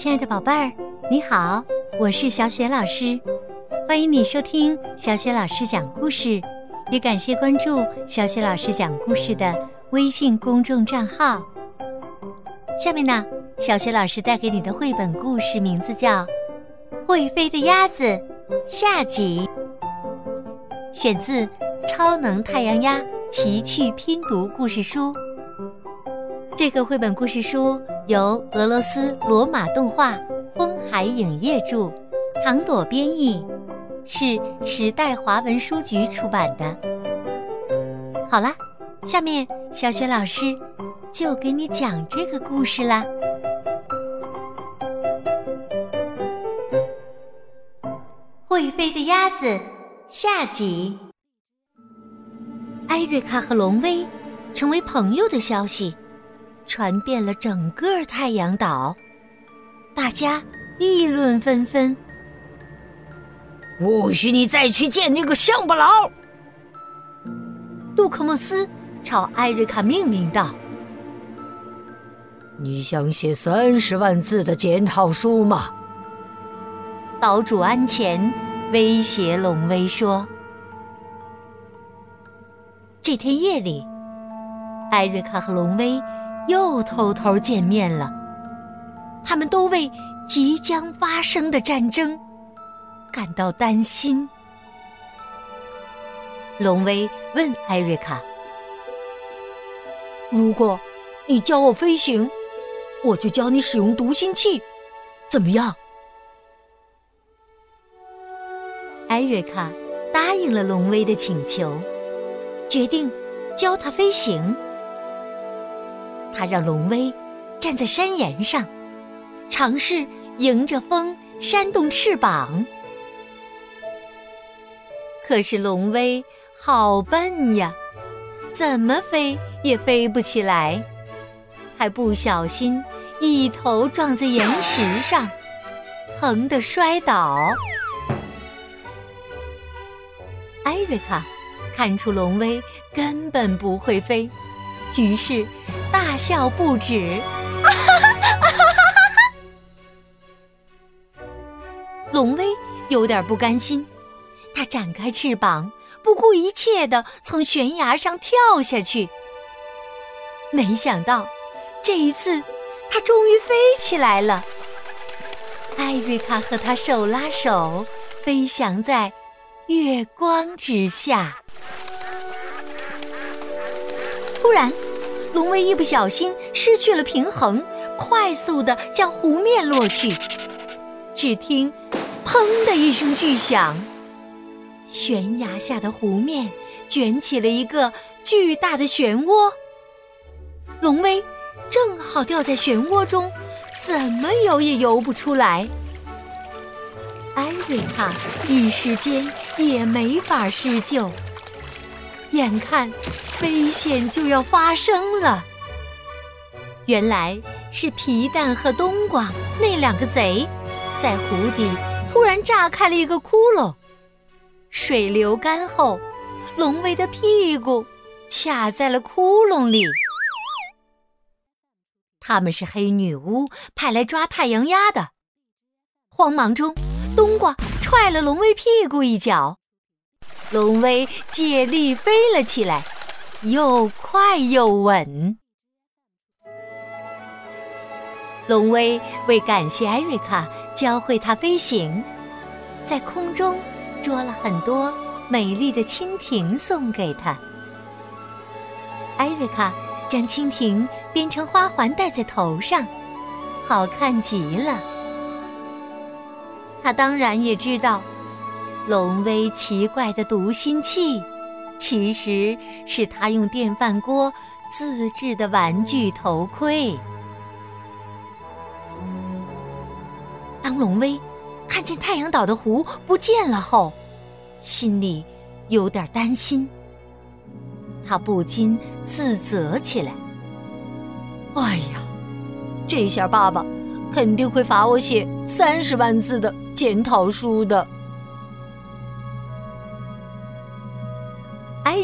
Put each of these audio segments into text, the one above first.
亲爱的宝贝儿，你好，我是小雪老师，欢迎你收听小雪老师讲故事，也感谢关注小雪老师讲故事的微信公众账号。下面呢，小雪老师带给你的绘本故事名字叫《会飞的鸭子》下集，选自《超能太阳鸭奇趣拼读故事书》。这个绘本故事书由俄罗斯罗马动画风海影业著，唐朵编译，是时代华文书局出版的。好啦，下面小雪老师就给你讲这个故事啦。会飞的鸭子下集，艾瑞卡和龙威成为朋友的消息。传遍了整个太阳岛，大家议论纷纷。不许你再去见那个乡巴佬！杜克莫斯朝艾瑞卡命令道：“你想写三十万字的检讨书吗？”岛主安前威胁龙威说：“这天夜里，艾瑞卡和龙威。”又偷偷见面了，他们都为即将发生的战争感到担心。龙威问艾瑞卡：“如果你教我飞行，我就教你使用读心器，怎么样？”艾瑞卡答应了龙威的请求，决定教他飞行。他让龙威站在山岩上，尝试迎着风扇动翅膀。可是龙威好笨呀，怎么飞也飞不起来，还不小心一头撞在岩石上，疼得摔倒。艾瑞卡看出龙威根本不会飞，于是。笑不止，龙威有点不甘心，他展开翅膀，不顾一切的从悬崖上跳下去。没想到，这一次他终于飞起来了。艾瑞卡和他手拉手，飞翔在月光之下。突然。龙威一不小心失去了平衡，快速的向湖面落去。只听“砰”的一声巨响，悬崖下的湖面卷起了一个巨大的漩涡。龙威正好掉在漩涡中，怎么游也游不出来。艾瑞卡一时间也没法施救。眼看危险就要发生了，原来是皮蛋和冬瓜那两个贼在湖底突然炸开了一个窟窿，水流干后，龙威的屁股卡在了窟窿里。他们是黑女巫派来抓太阳鸭的，慌忙中，冬瓜踹了龙威屁股一脚。龙威借力飞了起来，又快又稳。龙威为感谢艾瑞卡教会他飞行，在空中捉了很多美丽的蜻蜓送给他。艾瑞卡将蜻蜓编成花环戴在头上，好看极了。他当然也知道。龙威奇怪的读心器，其实是他用电饭锅自制的玩具头盔。当龙威看见太阳岛的湖不见了后，心里有点担心，他不禁自责起来：“哎呀，这下爸爸肯定会罚我写三十万字的检讨书的。”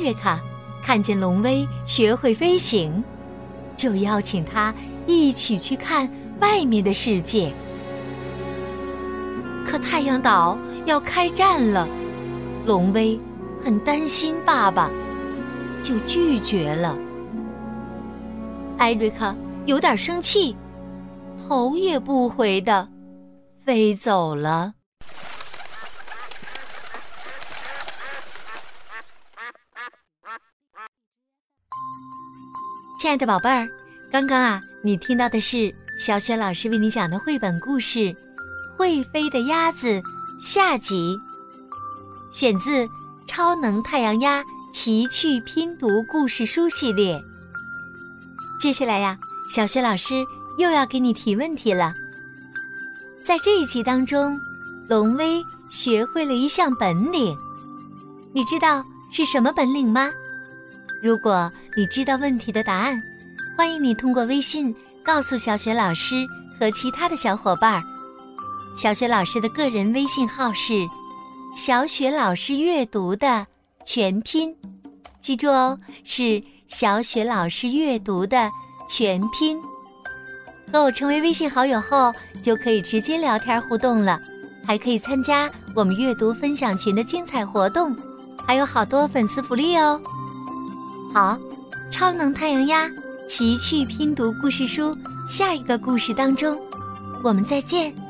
瑞卡看见龙威学会飞行，就邀请他一起去看外面的世界。可太阳岛要开战了，龙威很担心爸爸，就拒绝了。艾瑞卡有点生气，头也不回的飞走了。亲爱的宝贝儿，刚刚啊，你听到的是小雪老师为你讲的绘本故事《会飞的鸭子》下集，选自《超能太阳鸭奇趣拼读故事书》系列。接下来呀，小雪老师又要给你提问题了。在这一集当中，龙威学会了一项本领，你知道是什么本领吗？如果你知道问题的答案，欢迎你通过微信告诉小雪老师和其他的小伙伴。小雪老师的个人微信号是“小雪老师阅读”的全拼，记住哦，是“小雪老师阅读”的全拼。和我成为微信好友后，就可以直接聊天互动了，还可以参加我们阅读分享群的精彩活动，还有好多粉丝福利哦。好，超能太阳鸭奇趣拼读故事书，下一个故事当中，我们再见。